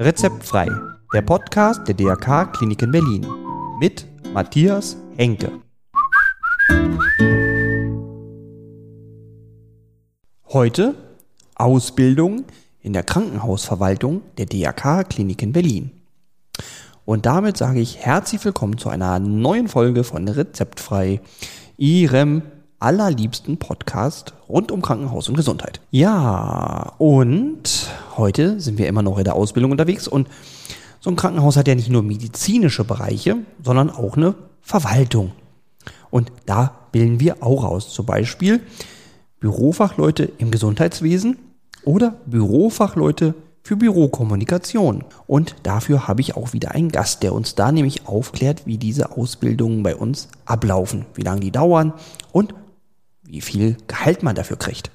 Rezeptfrei, der Podcast der DRK Klinik in Berlin mit Matthias Henke. Heute Ausbildung in der Krankenhausverwaltung der DRK Klinik in Berlin. Und damit sage ich herzlich willkommen zu einer neuen Folge von Rezeptfrei, Ihrem allerliebsten Podcast rund um Krankenhaus und Gesundheit. Ja, und heute sind wir immer noch in der Ausbildung unterwegs und so ein Krankenhaus hat ja nicht nur medizinische Bereiche, sondern auch eine Verwaltung. Und da bilden wir auch aus. Zum Beispiel Bürofachleute im Gesundheitswesen oder Bürofachleute für Bürokommunikation. Und dafür habe ich auch wieder einen Gast, der uns da nämlich aufklärt, wie diese Ausbildungen bei uns ablaufen, wie lange die dauern und wie viel Gehalt man dafür kriegt.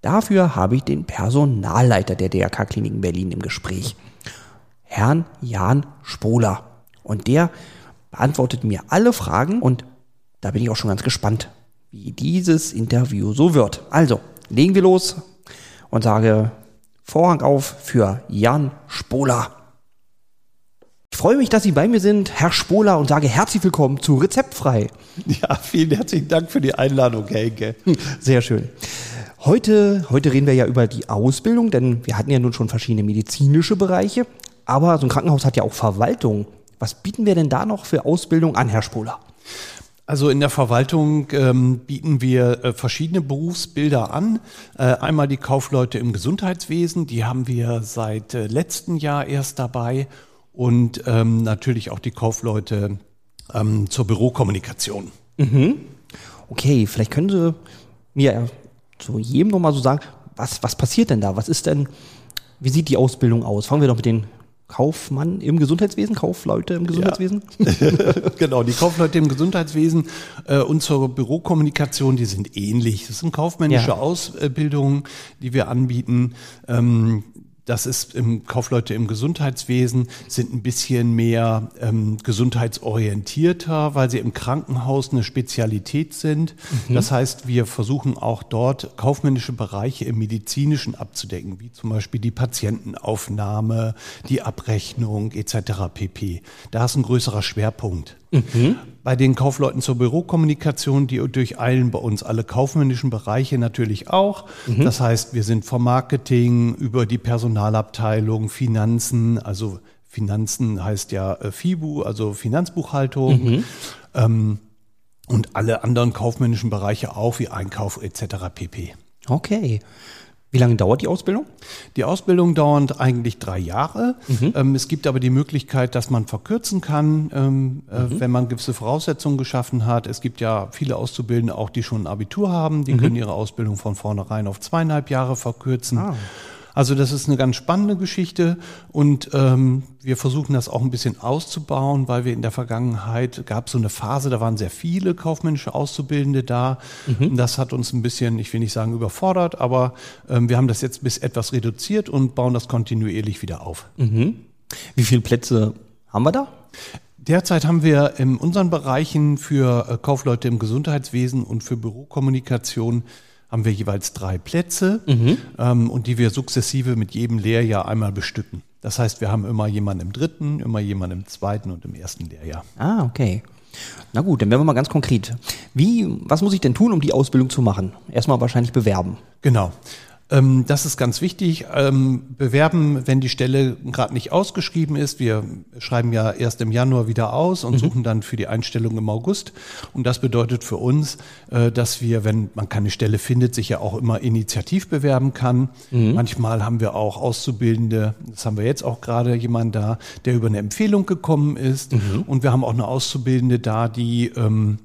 Dafür habe ich den Personalleiter der DRK Kliniken Berlin im Gespräch, Herrn Jan Spoler. Und der beantwortet mir alle Fragen und da bin ich auch schon ganz gespannt, wie dieses Interview so wird. Also, legen wir los und sage Vorhang auf für Jan Spoler. Ich freue mich, dass Sie bei mir sind, Herr Spoler, und sage herzlich willkommen zu Rezeptfrei. Ja, vielen herzlichen Dank für die Einladung, Henke. Sehr schön. Heute, heute reden wir ja über die Ausbildung, denn wir hatten ja nun schon verschiedene medizinische Bereiche, aber so ein Krankenhaus hat ja auch Verwaltung. Was bieten wir denn da noch für Ausbildung an, Herr Spoler? Also in der Verwaltung ähm, bieten wir äh, verschiedene Berufsbilder an. Äh, einmal die Kaufleute im Gesundheitswesen, die haben wir seit äh, letztem Jahr erst dabei und ähm, natürlich auch die Kaufleute ähm, zur Bürokommunikation. Mhm. Okay, vielleicht können Sie mir zu jedem nochmal so sagen, was, was passiert denn da? Was ist denn, wie sieht die Ausbildung aus? Fangen wir doch mit den Kaufmann im Gesundheitswesen, Kaufleute im Gesundheitswesen? Ja. genau, die Kaufleute im Gesundheitswesen äh, und zur Bürokommunikation, die sind ähnlich. Das sind kaufmännische ja. Ausbildungen, die wir anbieten. Ähm, das ist im Kaufleute im Gesundheitswesen, sind ein bisschen mehr ähm, gesundheitsorientierter, weil sie im Krankenhaus eine Spezialität sind. Mhm. Das heißt, wir versuchen auch dort kaufmännische Bereiche im medizinischen abzudecken, wie zum Beispiel die Patientenaufnahme, die Abrechnung etc. pp. Da ist ein größerer Schwerpunkt. Mhm. Bei den Kaufleuten zur Bürokommunikation, die durcheilen bei uns alle kaufmännischen Bereiche natürlich auch. Mhm. Das heißt, wir sind vom Marketing über die Personalabteilung, Finanzen, also Finanzen heißt ja äh, FIBU, also Finanzbuchhaltung. Mhm. Ähm, und alle anderen kaufmännischen Bereiche auch, wie Einkauf etc. pp. Okay. Wie lange dauert die Ausbildung? Die Ausbildung dauert eigentlich drei Jahre. Mhm. Ähm, es gibt aber die Möglichkeit, dass man verkürzen kann, ähm, äh, mhm. wenn man gewisse Voraussetzungen geschaffen hat. Es gibt ja viele Auszubildende auch, die schon ein Abitur haben. Die mhm. können ihre Ausbildung von vornherein auf zweieinhalb Jahre verkürzen. Ah. Also das ist eine ganz spannende Geschichte und ähm, wir versuchen das auch ein bisschen auszubauen, weil wir in der Vergangenheit gab so eine Phase, da waren sehr viele kaufmännische Auszubildende da. Mhm. Das hat uns ein bisschen, ich will nicht sagen überfordert, aber ähm, wir haben das jetzt bis etwas reduziert und bauen das kontinuierlich wieder auf. Mhm. Wie viele Plätze haben wir da? Derzeit haben wir in unseren Bereichen für äh, Kaufleute im Gesundheitswesen und für Bürokommunikation haben wir jeweils drei Plätze mhm. ähm, und die wir sukzessive mit jedem Lehrjahr einmal bestücken. Das heißt, wir haben immer jemanden im dritten, immer jemanden im zweiten und im ersten Lehrjahr. Ah, okay. Na gut, dann werden wir mal ganz konkret. Wie, was muss ich denn tun, um die Ausbildung zu machen? Erstmal wahrscheinlich bewerben. Genau. Ähm, das ist ganz wichtig. Ähm, bewerben, wenn die Stelle gerade nicht ausgeschrieben ist. Wir schreiben ja erst im Januar wieder aus und mhm. suchen dann für die Einstellung im August. Und das bedeutet für uns, äh, dass wir, wenn man keine Stelle findet, sich ja auch immer initiativ bewerben kann. Mhm. Manchmal haben wir auch Auszubildende, das haben wir jetzt auch gerade jemand da, der über eine Empfehlung gekommen ist. Mhm. Und wir haben auch eine Auszubildende da, die ähm,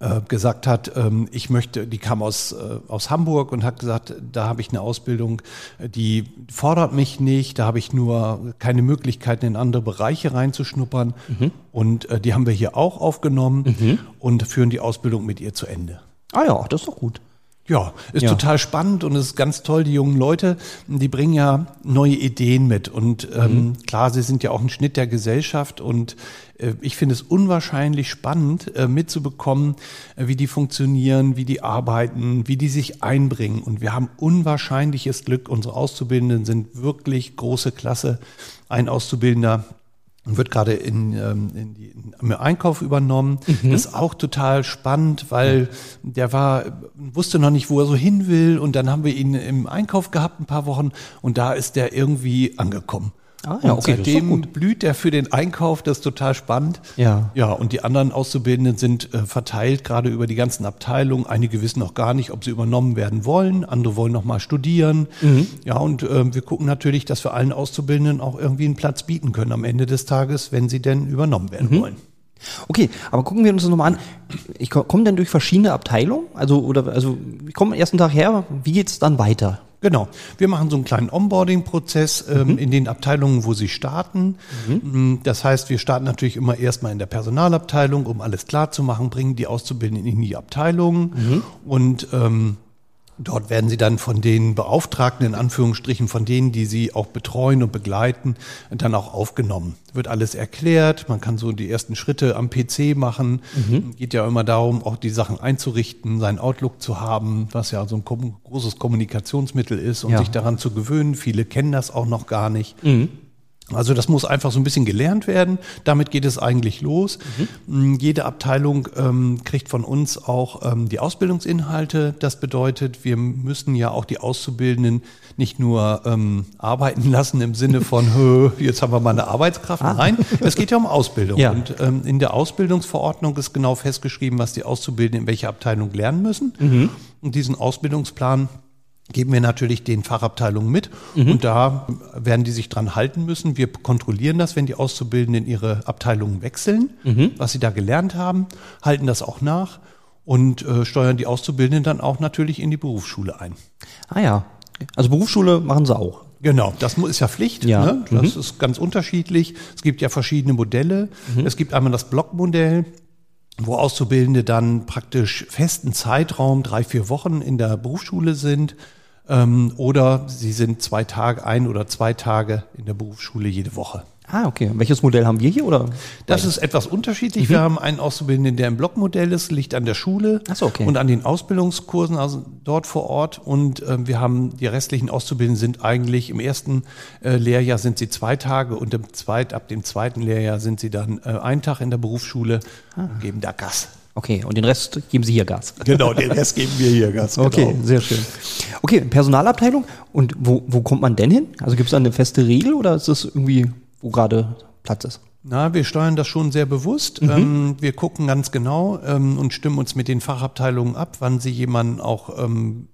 äh, gesagt hat, ähm, ich möchte, die kam aus, äh, aus Hamburg und hat gesagt, da habe ich eine Ausbildung, die fordert mich nicht, da habe ich nur keine Möglichkeiten in andere Bereiche reinzuschnuppern. Mhm. Und äh, die haben wir hier auch aufgenommen mhm. und führen die Ausbildung mit ihr zu Ende. Ah ja, das ist doch gut. Ja, ist Ja. total spannend und es ist ganz toll. Die jungen Leute, die bringen ja neue Ideen mit. Und ähm, klar, sie sind ja auch ein Schnitt der Gesellschaft und äh, ich finde es unwahrscheinlich spannend, äh, mitzubekommen, äh, wie die funktionieren, wie die arbeiten, wie die sich einbringen. Und wir haben unwahrscheinliches Glück. Unsere Auszubildenden sind wirklich große Klasse. Ein Auszubildender wird gerade in, ähm, in die, im Einkauf übernommen. Das ist auch total spannend, weil der war, wusste noch nicht, wo er so hin will. Und dann haben wir ihn im Einkauf gehabt ein paar Wochen und da ist der irgendwie angekommen. Ah, ja, und okay, seitdem blüht der für den Einkauf, das ist total spannend. Ja. Ja, und die anderen Auszubildenden sind äh, verteilt gerade über die ganzen Abteilungen. Einige wissen noch gar nicht, ob sie übernommen werden wollen. Andere wollen noch mal studieren. Mhm. Ja, und ähm, wir gucken natürlich, dass wir allen Auszubildenden auch irgendwie einen Platz bieten können am Ende des Tages, wenn sie denn übernommen werden Mhm. wollen. Okay, aber gucken wir uns das nochmal an. Ich ko- komme dann durch verschiedene Abteilungen? Also, oder, also, ich komme am ersten Tag her, wie geht's dann weiter? Genau. Wir machen so einen kleinen Onboarding-Prozess ähm, in den Abteilungen, wo Sie starten. Mm, Das heißt, wir starten natürlich immer erstmal in der Personalabteilung, um alles klar zu machen, bringen die Auszubildenden in die Abteilung und ähm, Dort werden sie dann von den Beauftragten, in Anführungsstrichen, von denen, die sie auch betreuen und begleiten, dann auch aufgenommen. Wird alles erklärt, man kann so die ersten Schritte am PC machen. Geht ja immer darum, auch die Sachen einzurichten, seinen Outlook zu haben, was ja so ein großes Kommunikationsmittel ist und Ja. sich daran zu gewöhnen. Viele kennen das auch noch gar nicht. Also das muss einfach so ein bisschen gelernt werden. Damit geht es eigentlich los. Mm, Jede Abteilung ähm, kriegt von uns auch ähm, die Ausbildungsinhalte. Das bedeutet, wir müssen ja auch die Auszubildenden nicht nur ähm, arbeiten lassen im Sinne von, "Hö, jetzt haben wir mal eine Arbeitskraft. Nein, es geht ja um Ausbildung. Ja. Und ähm, in der Ausbildungsverordnung ist genau festgeschrieben, was die Auszubildenden in welcher Abteilung lernen müssen. Und diesen Ausbildungsplan geben wir natürlich den Fachabteilungen mit und da werden die sich dran halten müssen. Wir kontrollieren das, wenn die Auszubildenden ihre Abteilungen wechseln, was sie da gelernt haben, halten das auch nach und äh, steuern die Auszubildenden dann auch natürlich in die Berufsschule ein. Ah ja. Also Berufsschule machen sie auch. Genau, das ist ja Pflicht. Ja. Ne? Das ist ganz unterschiedlich. Es gibt ja verschiedene Modelle. Es gibt einmal das Blockmodell, wo Auszubildende dann praktisch festen Zeitraum, drei, vier Wochen in der Berufsschule sind. Ähm, oder sie sind zwei Tage, ein oder zwei Tage in der Berufsschule jede Woche. Ah, okay. Welches Modell haben wir hier, oder? Das ist etwas unterschiedlich. Wir haben einen Auszubildenden, der im Blockmodell ist, liegt an der Schule so, okay. und an den Ausbildungskursen, also dort vor Ort. Und ähm, wir haben die restlichen Auszubildenden sind eigentlich im ersten äh, Lehrjahr sind sie zwei Tage und im zweit, ab dem zweiten Lehrjahr sind sie dann äh, einen Tag in der Berufsschule und geben da Gas. Okay, und den Rest geben sie hier Gas. Genau, den Rest geben wir hier Gas. Okay, Genau. sehr schön. Okay, Personalabteilung. Und wo, wo kommt man denn hin? Also gibt es da eine feste Regel oder ist das irgendwie, wo gerade Platz ist? Na, wir steuern das schon sehr bewusst. Ähm, wir gucken ganz genau ähm, und stimmen uns mit den Fachabteilungen ab, wann sie jemanden auch ähm,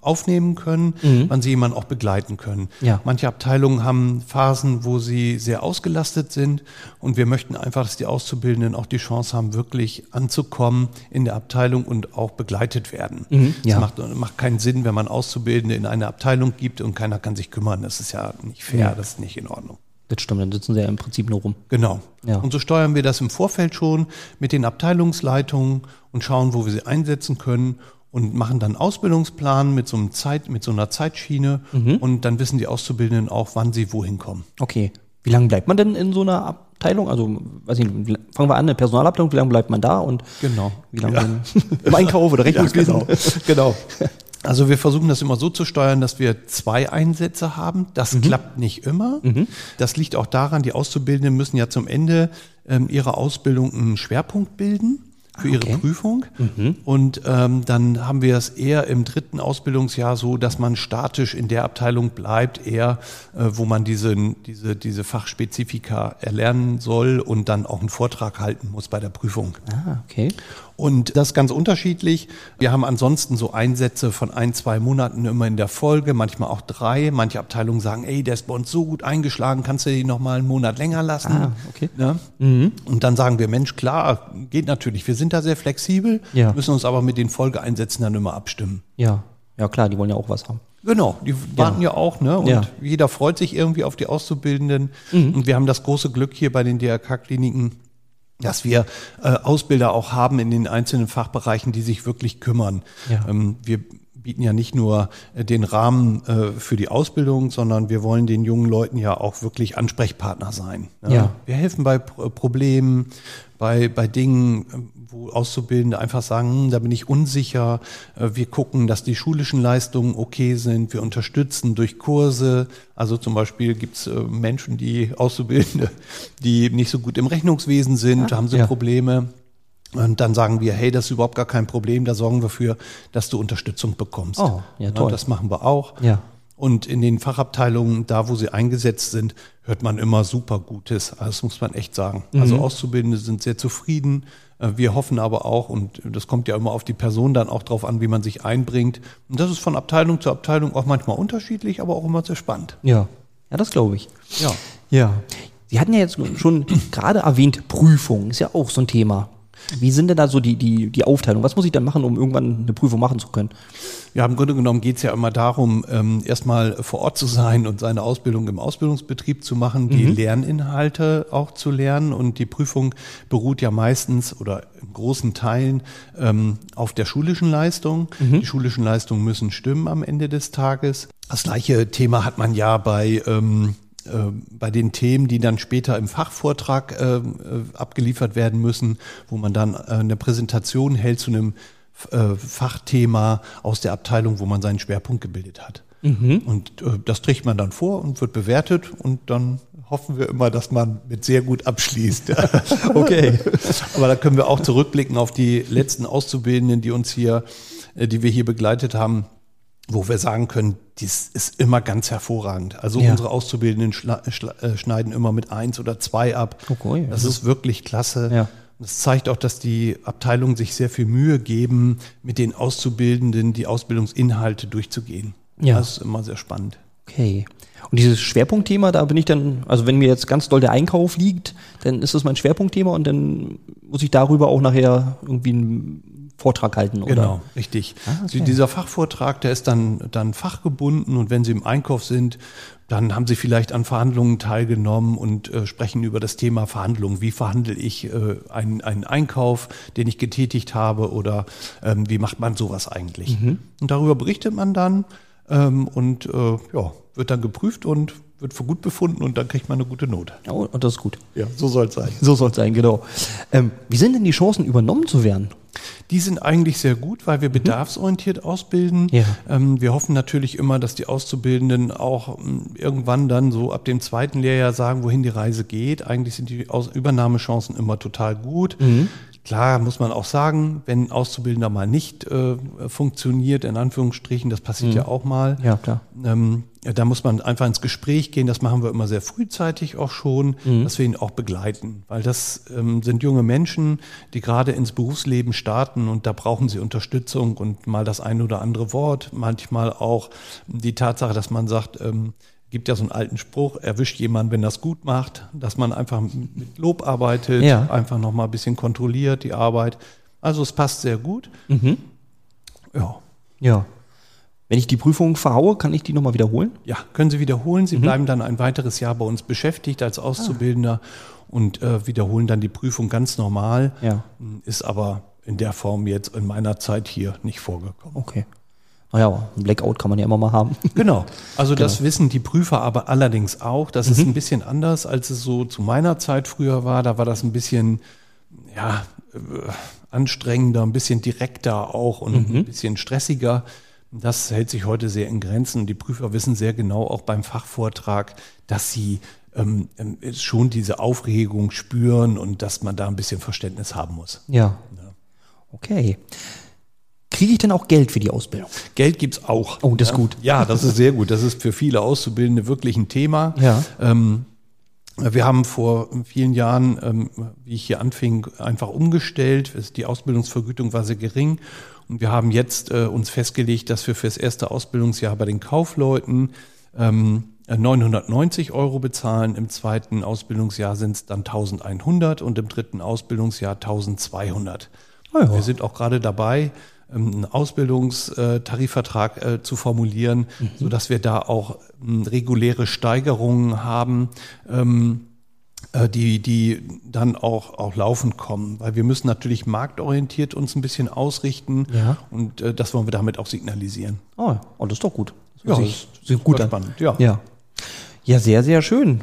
aufnehmen können, wann sie jemanden auch begleiten können. Ja. Manche Abteilungen haben Phasen, wo sie sehr ausgelastet sind und wir möchten einfach, dass die Auszubildenden auch die Chance haben, wirklich anzukommen in der Abteilung und auch begleitet werden. ja. Es macht, macht keinen Sinn, wenn man Auszubildende in eine Abteilung gibt und keiner kann sich kümmern. Das ist ja nicht fair, Ja. das ist nicht in Ordnung. Das stimmt, dann sitzen sie ja im Prinzip nur rum. Genau. Ja. Und so steuern wir das im Vorfeld schon mit den Abteilungsleitungen und schauen, wo wir sie einsetzen können und machen dann Ausbildungsplan mit so, einem Zeit, mit so einer Zeitschiene Mhm. und dann wissen die Auszubildenden auch, wann sie wohin kommen. Okay. Wie lange bleibt man denn in so einer Abteilung? Also, weiß ich nicht, fangen wir an, eine Personalabteilung, wie lange bleibt man da und Genau. wie lange dann im Einkauf oder Rechnungswesen? genau. Also wir versuchen das immer so zu steuern, dass wir zwei Einsätze haben. Das Mhm. klappt nicht immer. Das liegt auch daran, die Auszubildenden müssen ja zum Ende ähm, ihrer Ausbildung einen Schwerpunkt bilden für ihre okay. Prüfung. Und ähm, dann haben wir es eher im dritten Ausbildungsjahr so, dass man statisch in der Abteilung bleibt, eher äh, wo man diese, diese, diese Fachspezifika erlernen soll und dann auch einen Vortrag halten muss bei der Prüfung. Ah, okay. Und das ist ganz unterschiedlich. Wir haben ansonsten so Einsätze von ein, zwei Monaten immer in der Folge, manchmal auch drei. Manche Abteilungen sagen, ey, der ist bei uns so gut eingeschlagen, kannst du ihn noch mal einen Monat länger lassen? Ah, okay. Ne? Und dann sagen wir, Mensch, klar, geht natürlich. Wir sind da sehr flexibel, Ja. müssen uns aber mit den Folgeeinsätzen dann immer abstimmen. Ja. Ja, klar, die wollen ja auch was haben. Genau, die warten ja auch, ne? Und Ja. jeder freut sich irgendwie auf die Auszubildenden. Und wir haben das große Glück hier bei den DRK-Kliniken, dass wir äh, Ausbilder auch haben in den einzelnen Fachbereichen, die sich wirklich kümmern. Ja. Ähm, wir bieten ja nicht nur äh, den Rahmen äh, für die Ausbildung, sondern wir wollen den jungen Leuten ja auch wirklich Ansprechpartner sein. Ja. ja. Wir helfen bei Problemen, bei, bei Dingen, wo Auszubildende einfach sagen, hm, da bin ich unsicher. Äh, wir gucken, dass die schulischen Leistungen okay sind. Wir unterstützen durch Kurse. Also zum Beispiel gibt es Menschen, die Auszubildende, die nicht so gut im Rechnungswesen sind, da haben sie ja. Probleme. Und dann sagen wir, hey, das ist überhaupt gar kein Problem, da sorgen wir für, dass du Unterstützung bekommst. Oh, ja, toll. Ja, das machen wir auch. Ja. Und in den Fachabteilungen, da wo sie eingesetzt sind, hört man immer super Gutes. Also das muss man echt sagen. Mhm. Also Auszubildende sind sehr zufrieden. Äh, wir hoffen aber auch, und das kommt ja immer auf die Person dann auch drauf an, wie man sich einbringt. Und das ist von Abteilung zu Abteilung auch manchmal unterschiedlich, aber auch immer sehr spannend. Ja, ja, das glaube ich. Ja. Ja. Sie hatten ja jetzt schon gerade erwähnt, Prüfung ist ja auch so ein Thema. Wie sind denn da so die, die, die Aufteilung? Was muss ich dann machen, um irgendwann eine Prüfung machen zu können? Ja, im Grunde genommen geht es ja immer darum, ähm, erstmal vor Ort zu sein und seine Ausbildung im Ausbildungsbetrieb zu machen, die mhm. Lerninhalte auch zu lernen. Und die Prüfung beruht ja meistens oder in großen Teilen ähm, auf der schulischen Leistung. Mhm. Die schulischen Leistungen müssen stimmen am Ende des Tages. Das gleiche Thema hat man ja bei ähm, äh, bei den Themen, die dann später im Fachvortrag äh, äh, abgeliefert werden müssen, wo man dann äh, eine Präsentation hält zu einem äh, Fachthema aus der Abteilung, wo man seinen Schwerpunkt gebildet hat. Mhm. Und äh, das trägt man dann vor und wird bewertet und dann hoffen wir immer, dass man mit sehr gut abschließt. okay. Aber da können wir auch zurückblicken auf die letzten Auszubildenden, die uns hier, die wir hier begleitet haben wo wir sagen können, dies ist immer ganz hervorragend. Also ja. unsere Auszubildenden äh, schneiden immer mit eins oder zwei ab. Okay, das ist wirklich klasse. Ja. Das zeigt auch, dass die Abteilungen sich sehr viel Mühe geben, mit den Auszubildenden die Ausbildungsinhalte durchzugehen. Ja. Das ist immer sehr spannend. Okay. Und dieses Schwerpunktthema, da bin ich dann, also wenn mir jetzt ganz doll der Einkauf liegt, dann ist das mein Schwerpunktthema und dann muss ich darüber auch nachher irgendwie ein Vortrag halten, oder? Genau, richtig. Ah, okay. Dieser Fachvortrag, der ist dann, dann fachgebunden und wenn Sie im Einkauf sind, dann haben Sie vielleicht an Verhandlungen teilgenommen und äh, sprechen über das Thema Verhandlungen. Wie verhandle ich äh, einen, einen Einkauf, den ich getätigt habe oder ähm, wie macht man sowas eigentlich? Mhm. Und darüber berichtet man dann ähm, und äh, ja, wird dann geprüft und wird für gut befunden und dann kriegt man eine gute Note. Oh, und das ist gut. Ja, so soll es sein. So soll es sein, genau. Ähm, wie sind denn die Chancen, übernommen zu werden? Die sind eigentlich sehr gut, weil wir mhm. bedarfsorientiert ausbilden. Ja. Ähm, wir hoffen natürlich immer, dass die Auszubildenden auch ähm, irgendwann dann so ab dem zweiten Lehrjahr sagen, wohin die Reise geht. Eigentlich sind die Aus Übernahmechancen immer total gut. Mhm. Klar muss man auch sagen, wenn Auszubildender mal nicht äh, funktioniert, in Anführungsstrichen, das passiert mhm. ja auch mal. Ja, klar. Ähm, da muss man einfach ins Gespräch gehen. Das machen wir immer sehr frühzeitig auch schon, mhm. dass wir ihn auch begleiten. Weil das ähm, sind junge Menschen, die gerade ins Berufsleben starten und da brauchen sie Unterstützung und mal das ein oder andere Wort, manchmal auch die Tatsache, dass man sagt, ähm, gibt ja so einen alten Spruch, erwischt jemand, wenn das gut macht, dass man einfach mit Lob arbeitet, ja. einfach nochmal ein bisschen kontrolliert die Arbeit. Also es passt sehr gut. Mhm. Ja. Ja. Wenn ich die Prüfung verhaue, kann ich die nochmal wiederholen? Ja, können Sie wiederholen. Sie mhm. bleiben dann ein weiteres Jahr bei uns beschäftigt als Auszubildender ah. und äh, wiederholen dann die Prüfung ganz normal. Ja. Ist aber in der Form jetzt in meiner Zeit hier nicht vorgekommen. Okay. Naja, ein Blackout kann man ja immer mal haben. Genau. Also genau. das wissen die Prüfer aber allerdings auch. Das mhm. ist ein bisschen anders, als es so zu meiner Zeit früher war. Da war das ein bisschen, ja, äh, anstrengender, ein bisschen direkter auch und mhm. ein bisschen stressiger. Das hält sich heute sehr in Grenzen. Die Prüfer wissen sehr genau auch beim Fachvortrag, dass sie ähm, ähm schon diese Aufregung spüren und dass man da ein bisschen Verständnis haben muss. Ja. ja. Okay. Kriege ich denn auch Geld für die Ausbildung? Geld gibt's auch. Oh, das ist gut. Ja, das ist sehr gut. Das ist für viele Auszubildende wirklich ein Thema. Ja. Ähm, wir haben vor vielen Jahren, ähm, wie ich hier anfing, einfach umgestellt. Die Ausbildungsvergütung war sehr gering. Und wir haben jetzt äh, uns festgelegt, dass wir fürs erste Ausbildungsjahr bei den Kaufleuten 990 Euro bezahlen. Im zweiten Ausbildungsjahr sind es dann 1100 und im dritten Ausbildungsjahr 1200. Oh ja. Wir sind auch gerade dabei, ähm, einen Ausbildungstarifvertrag äh, zu formulieren, mhm. so dass wir da auch ähm, reguläre Steigerungen haben. Ähm, äh, die, die dann auch, auch laufend kommen. Weil wir müssen natürlich marktorientiert uns ein bisschen ausrichten Ja. und äh, das wollen wir damit auch signalisieren. Oh, oh das ist doch gut. Das Ja, hört sich das ist sehr gut spannend, ja. ja. Ja, sehr, sehr schön.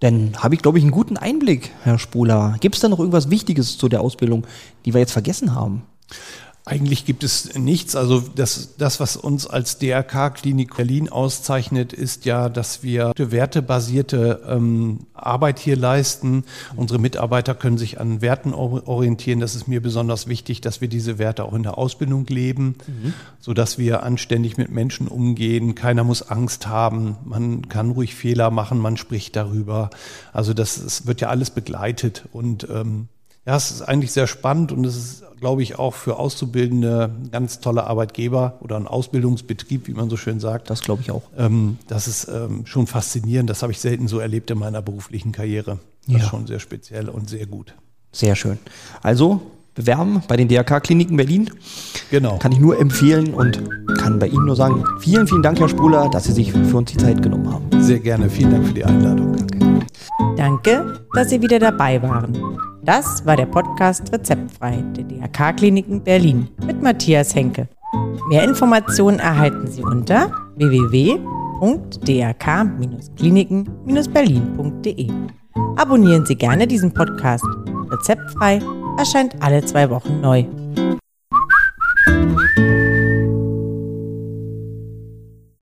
Dann habe ich, glaube ich, einen guten Einblick, Herr Spuler. Gibt es da noch irgendwas Wichtiges zu der Ausbildung, die wir jetzt vergessen haben? Eigentlich gibt es nichts. Also das, das was uns als DRK-Klinik Berlin auszeichnet, ist ja, dass wir wertebasierte ähm, Arbeit hier leisten. Unsere Mitarbeiter können sich an Werten or- orientieren. Das ist mir besonders wichtig, dass wir diese Werte auch in der Ausbildung leben, so dass wir anständig mit Menschen umgehen. Keiner muss Angst haben. Man kann ruhig Fehler machen. Man spricht darüber. Also das, es wird ja alles begleitet und ähm, ja, es ist eigentlich sehr spannend und es ist, glaube ich, auch für Auszubildende ganz toller Arbeitgeber oder ein Ausbildungsbetrieb, wie man so schön sagt. Das glaube ich auch. Ähm, das ist ähm, schon faszinierend. Das habe ich selten so erlebt in meiner beruflichen Karriere. Das Ja. ist schon sehr speziell und sehr gut. Sehr schön. Also bewerben bei den DRK-Kliniken Berlin. Genau. Kann ich nur empfehlen und kann bei Ihnen nur sagen, vielen, vielen Dank, Herr Spuler, dass Sie sich für uns die Zeit genommen haben. Sehr gerne. Vielen Dank für die Einladung. Danke, dass Sie wieder dabei waren. Das war der Podcast Rezeptfrei der DRK-Kliniken Berlin mit Matthias Henke. Mehr Informationen erhalten Sie unter www.drk-kliniken-berlin.de. Abonnieren Sie gerne diesen Podcast. Rezeptfrei erscheint alle zwei Wochen neu.